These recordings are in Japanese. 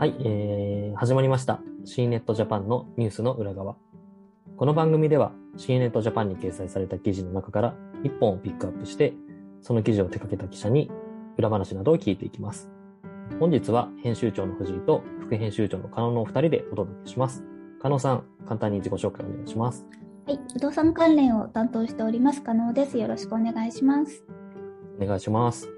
はい、えー、始まりました。C ネットジャパンのニュースの裏側。この番組では C ネットジャパンに掲載された記事の中から1本をピックアップして、その記事を手掛けた記者に裏話などを聞いていきます。本日は編集長の藤井と副編集長の加納のお二人でお届けします。加納さん、簡単に自己紹介お願いします。はい、不動産関連を担当しております、加納です。よろしくお願いします。お願いします。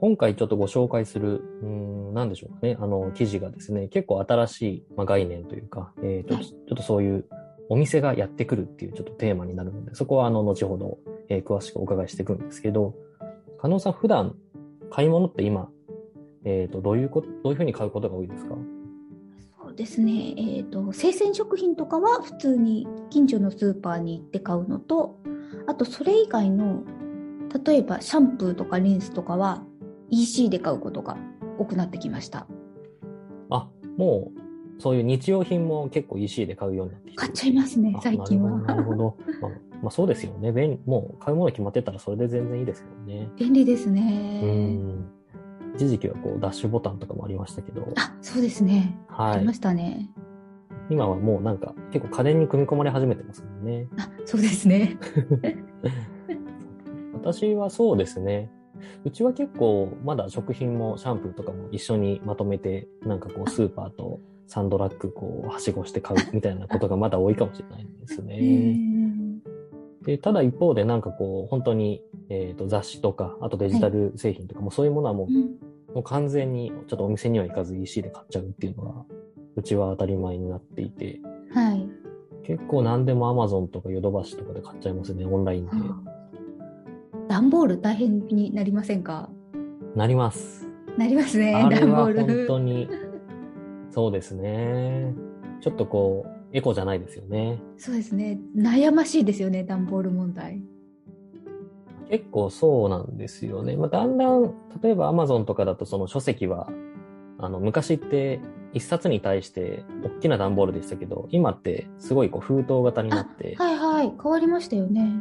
今回ちょっとご紹介する、うん、なんでしょうかね、あの、記事がですね、結構新しい、まあ、概念というか、えっ、ー、と、はい、ちょっとそういうお店がやってくるっていうちょっとテーマになるので、そこはあの、後ほど、えー、詳しくお伺いしていくんですけど、加納さん普段買い物って今、えっ、ー、と、どういうこと、どういうふうに買うことが多いですか？そうですね、えっ、と、生鮮食品とかは普通に近所のスーパーに行って買うのと、あとそれ以外の例えばシャンプーとかリンスとかは EC で買うことが多くなってきました。あ、もう、そういう日用品も結構 EC で買うようになってき買っちゃいますね、最近は。なるほど。まあ、まあ、そうですよね。便もう買うもの決まってたらそれで全然いいですよね。便利ですね。うん。一時期はこうダッシュボタンとかもありましたけど。あ、そうですね。はい。ありましたね。今はもうなんか結構家電に組み込まれ始めてますもんね。あ、そうですね。私はそうですね。うちは結構まだ食品もシャンプーとかも一緒にまとめて、なんかこうスーパーとサンドラッグこうはしごして買うみたいなことがまだ多いかもしれないですね。でただ一方でなんかこう本当に、えー、と雑誌とか、あとデジタル製品とかもそういうものはもうはい、もう完全にちょっとお店には行かず EC で買っちゃうっていうのが、うちは当たり前になっていて、はい、結構何でも Amazon とかヨドバシとかで買っちゃいますね、オンラインで。段ボール大変になりませんか？なります。なりますね、段ボール。本当に、そうですね。ちょっとこう、エコじゃないですよね。そうですね。悩ましいですよね、段ボール問題。結構そうなんですよね。まあ、だんだん、例えば Amazon とかだとその書籍は、あの、昔って一冊に対して大きな段ボールでしたけど、今ってすごいこう封筒型になって。はいはい、変わりましたよね。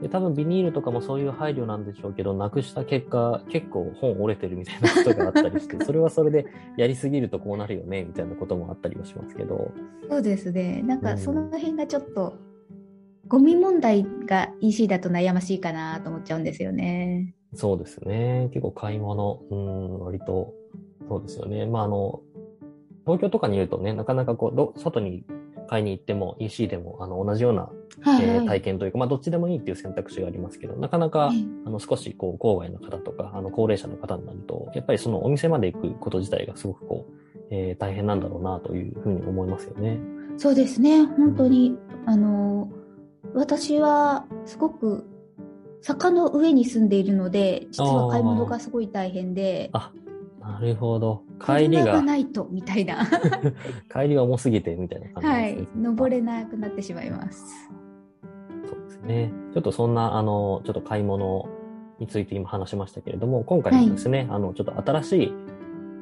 で、多分ビニールとかもそういう配慮なんでしょうけど、なくした結果、結構本折れてるみたいな ことがあったりして、それはそれでやりすぎるとこうなるよね、みたいなこともあったりはしますけど。そうですね。なんかその辺がちょっと、うん、ゴミ問題が EC だと悩ましいかなと思っちゃうんですよね。そうですね。結構買い物、うん、割と、そうですよね。まあ、あの、東京とかにいるとね、なかなかこう、ど外に買いに行っても EC でもあの同じような、はいはい、えー、体験というか、まあ、どっちでもいいっていう選択肢がありますけど、なかなか、はい、あの少しこう郊外の方とか、あの高齢者の方になると、やっぱりそのお店まで行くこと自体がすごくこう、えー、大変なんだろうなというふうに思いますよね。そうですね、本当に、うん、あの、私はすごく坂の上に住んでいるので、実は買い物がすごい大変で。あ、なるほど。帰りが。がないと、みたいな。帰りが重すぎて、みたいな感じですね。はい。登れなくなってしまいます。そうですね。ちょっとそんな、あの、ちょっと買い物について今話しましたけれども、今回もですね、はい、あの、ちょっと新しい、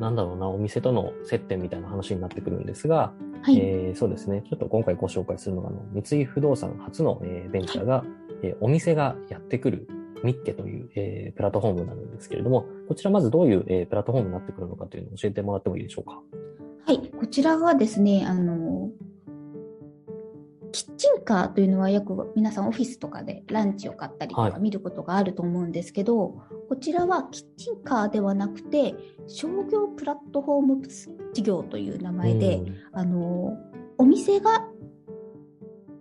なんだろうな、お店との接点みたいな話になってくるんですが、はい、えー、そうですね。ちょっと今回ご紹介するのが、あの、三井不動産初の、えー、ベンチャーが、はい、えー、お店がやってくるミッケという、えー、プラットフォームなんですけれども、こちらまずどういう、えー、プラットフォームになってくるのかというのを教えてもらってもいいでしょうか？はい、こちらはですね、あの、キッチンカーというのはよく皆さんオフィスとかでランチを買ったりとか見ることがあると思うんですけど、はい、こちらはキッチンカーではなくて商業プラットフォーム事業という名前で、あのお店が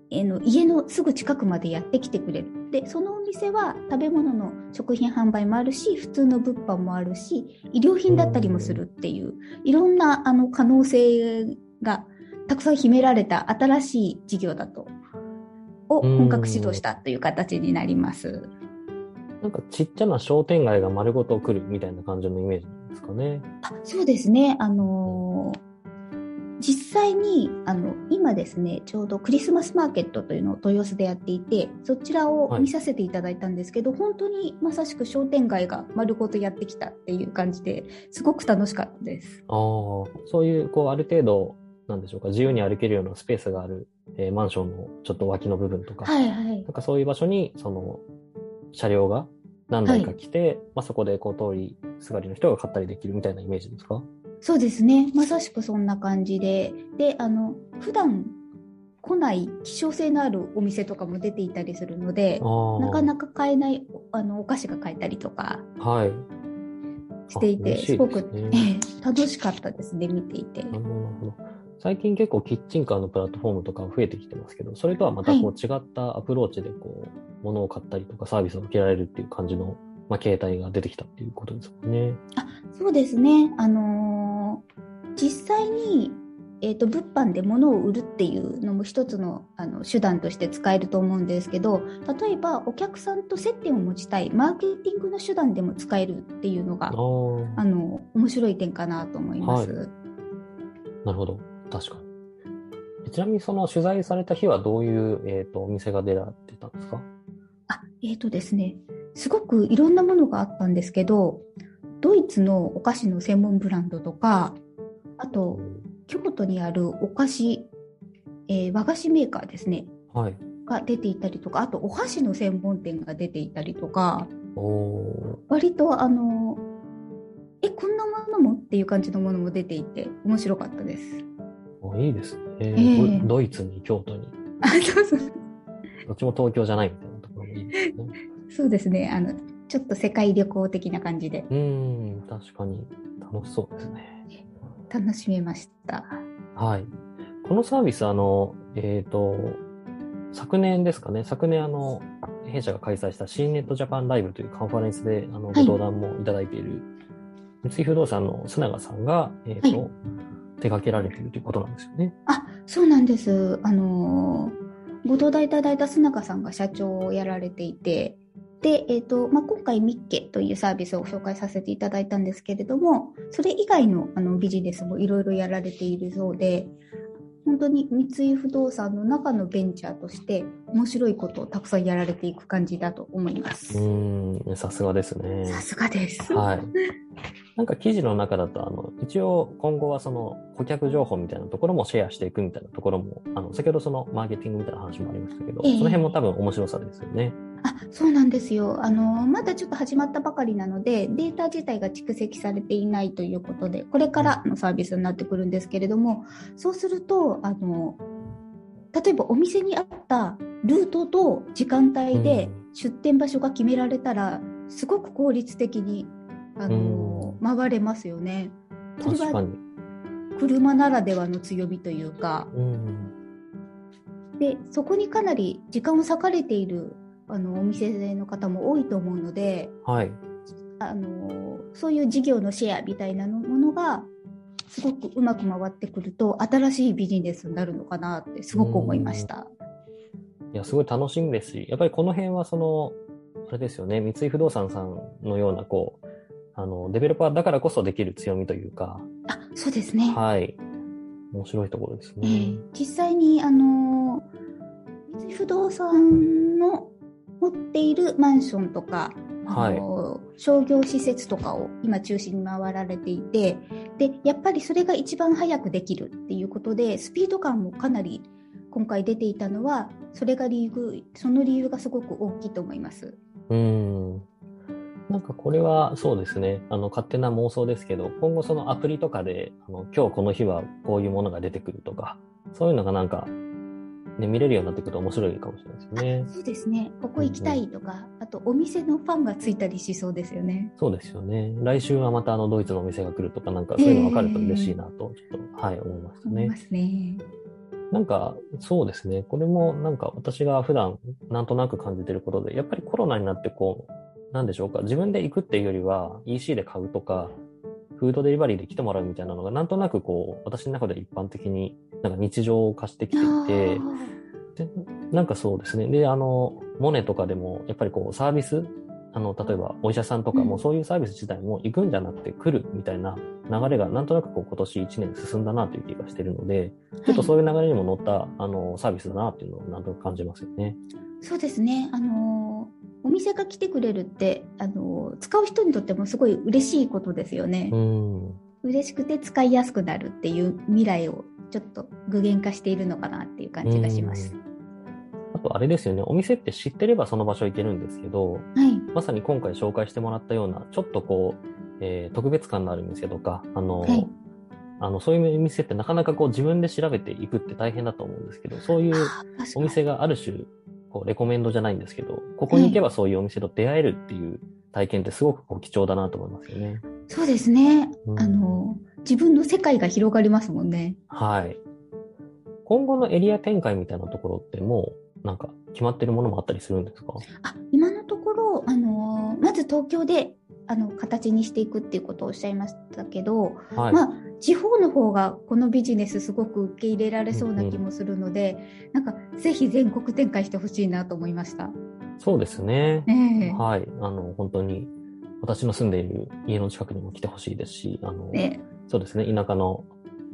えの家のすぐ近くまでやってきてくれる。で、そのお店は食べ物の食品販売もあるし、普通の物販もあるし、衣料品だったりもするっていう、いろんなあの可能性がたくさん秘められた新しい事業だと、を本格指導したという形になります。なんかちっちゃな商店街が丸ごと来るみたいな感じのイメージですかね。あそうですね。あのー実際にあの今ですねちょうどクリスマスマーケットというのを豊洲でやっていてそちらを見させていただいたんですけど、はい、本当にまさしく商店街が丸ごとやってきたっていう感じですごく楽しかったです。あそういうこうある程度なんでしょうか自由に歩けるようなスペースがある、えー、マンションのちょっと脇の部分とか、はいはい、なんかそういう場所にその車両が何台か来て、はい、まあ、そこでこう通りすがりの人が買ったりできるみたいなイメージですか？そうですね。まさしくそんな感じで。で、あの、普段来ない希少性のあるお店とかも出ていたりするので、なかなか買えないあのお菓子が買えたりとかしていて、はい、すすごく、えー、楽しかったですね、見ていて。なるほど。最近結構キッチンカーのプラットフォームとか増えてきてますけど、それとはまたこう違ったアプローチでこう、物を買ったりとかサービスを受けられるっていう感じの、まあ、形態が出てきたっていうことですもんね。あ、そうですね。あのー、実際にえーと、物販で物を売るっていうのも一つのあの手段として使えると思うんですけど例えばお客さんと接点を持ちたいマーケティングの手段でも使えるっていうのがあの面白い点かなと思います、はい、なるほど。確かに。ちなみにその取材された日はどういう、えーと、お店が出られてたんですか？あえっ、ー、とですね。すごくいろんなものがあったんですけどドイツのお菓子の専門ブランドとかあと京都にあるお菓子、えー、和菓子メーカーですね、はい、が出ていたりとかあとお箸の専門店が出ていたりとか割とあのえこんなものもっていう感じのものも出ていて面白かったです。いいですね、えー、ドイツに京都に。あそうそうどっちも東京じゃないみたいなところもいいですね。そうですねあのちょっと世界旅行的な感じで。うん確かに楽しそうですね。楽しめました。はい。このサービス、あの、えっ、ー、と、昨年ですかね、昨年、あの、弊社が開催した新ネットジャパンライブというカンファレンスで、あの、ご登壇もいただいている、はい、三井不動産の須永さんが、えっ、ー、と、はい、手掛けられているということなんですよね。あ、そうなんです。あのご登壇いただいた須永さんが社長をやられていて、で、えーとまあ、今回、ミッケというサービスを紹介させていただいたんですけれども、それ以外のあのビジネスもいろいろやられているそうで、本当に三井不動産の中のベンチャーとして面白いことをたくさんやられていく感じだと思います。うん、さすがですね。さすがです。はい。なんか記事の中だと、あの、一応今後はその顧客情報みたいなところもシェアしていくみたいなところも、あの、先ほどそのマーケティングみたいな話もありましたけど、えー、その辺も多分面白さですよね。あそうなんですよ。あのまだちょっと始まったばかりなのでデータ自体が蓄積されていないということでこれからのサービスになってくるんですけれどもそうするとあの例えばお店にあったルートと時間帯で出店場所が決められたら、すごく効率的にあの、回れますよね。それは車ならではの強みというか、でそこにかなり時間を割かれているあのお店の方も多いと思うので、はい、あのそういう事業のシェアみたいなものがすごくうまく回ってくると新しいビジネスになるのかなってすごく思いました。いやすごい楽しみですしやっぱりこの辺はそのあれですよね三井不動産さんのようなこうあのデベロッパーだからこそできる強みというか。あそうですね。はい。面白いところですね、えー、実際にあの三井不動産の持っているマンションとか、はい、商業施設とかを今中心に回られていてでやっぱりそれが一番早くできるっていうことでスピード感もかなり今回出ていたのはそれが理由その理由がすごく大きいと思います。うん。なんかこれはそうですね、あの勝手な妄想ですけど、今後そのアプリとかで、あの今日この日はこういうものが出てくるとか、そういうのがなんかね、見れるようになってくると面白いかもしれないですね。そうですね。ここ行きたいとか、うんあとお店のファンがついたりしそうですよね。そうですよね。来週はまたあのドイツのお店が来るとか、なんかそういうの分かると嬉しいなと、ちょっと、はい、思いましたね。思いますね。なんか、そうですね。これもなんか私が普段なんとなく感じてることで、やっぱりコロナになってこう、なんでしょうか、自分で行くっていうよりは EC で買うとか、フードデリバリーで来てもらうみたいなのが、なんとなくこう、私の中で一般的になんか日常化してきていて、で、なんかそうですね。で、あの、モネとかでも、やっぱりこう、サービス、あの、例えばお医者さんとかもそういうサービス自体も行くんじゃなくて来るみたいな流れがなんとなくこう今年1年進んだなという気がしているので、ちょっとそういう流れにも乗った、あの、サービスだなっていうのをなんとなく感じますよね。そうですね。あの、お店が来てくれるって、あの、使う人にとってもすごい嬉しいことですよね。うん。嬉しくて使いやすくなるっていう未来をちょっと具現化しているのかなっていう感じがします。あとあれですよね、お店って知ってればその場所行けるんですけど、はい、まさに今回紹介してもらったような、ちょっとこう、えー、特別感のある店とか、あの、はい、あの、そういうお店ってなかなかこう自分で調べていくって大変だと思うんですけど、そういうお店がある種、こう、レコメンドじゃないんですけど、ここに行けばそういうお店と出会えるっていう体験ってすごくこう貴重だなと思いますよね。そうですね。うん、あの、自分の世界が広がりますもんね。はい。今後のエリア展開みたいなところってもう、なんか決まってるものもあったりするんですか？あ今のところ、あのまず東京であの形にしていくっていうことをおっしゃいましたけど、はい、まあ地方の方がこのビジネスすごく受け入れられそうな気もするので、うんうん、なんかぜひ全国展開してほしいなと思いました。そうですね。えー、はい。あの、本当に私の住んでいる家の近くにも来てほしいですし、あの、ね、そうですね。田舎の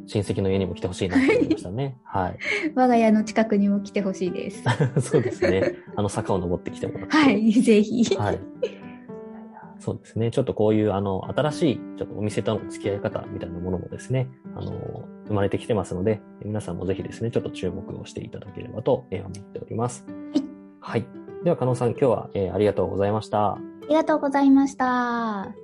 親戚の家にも来てほしいなと思いましたね。はい。我が家の近くにも来てほしいです。そうですね。あの坂を登ってきてもらって。はい、ぜひ。はい。そうですね。ちょっとこういう、あの、新しい、ちょっとお店との付き合い方みたいなものもですね、あの、生まれてきてますので、皆さんもぜひですね、ちょっと注目をしていただければと思っております。はい。では、加納さん、今日は、えー、ありがとうございました。ありがとうございました。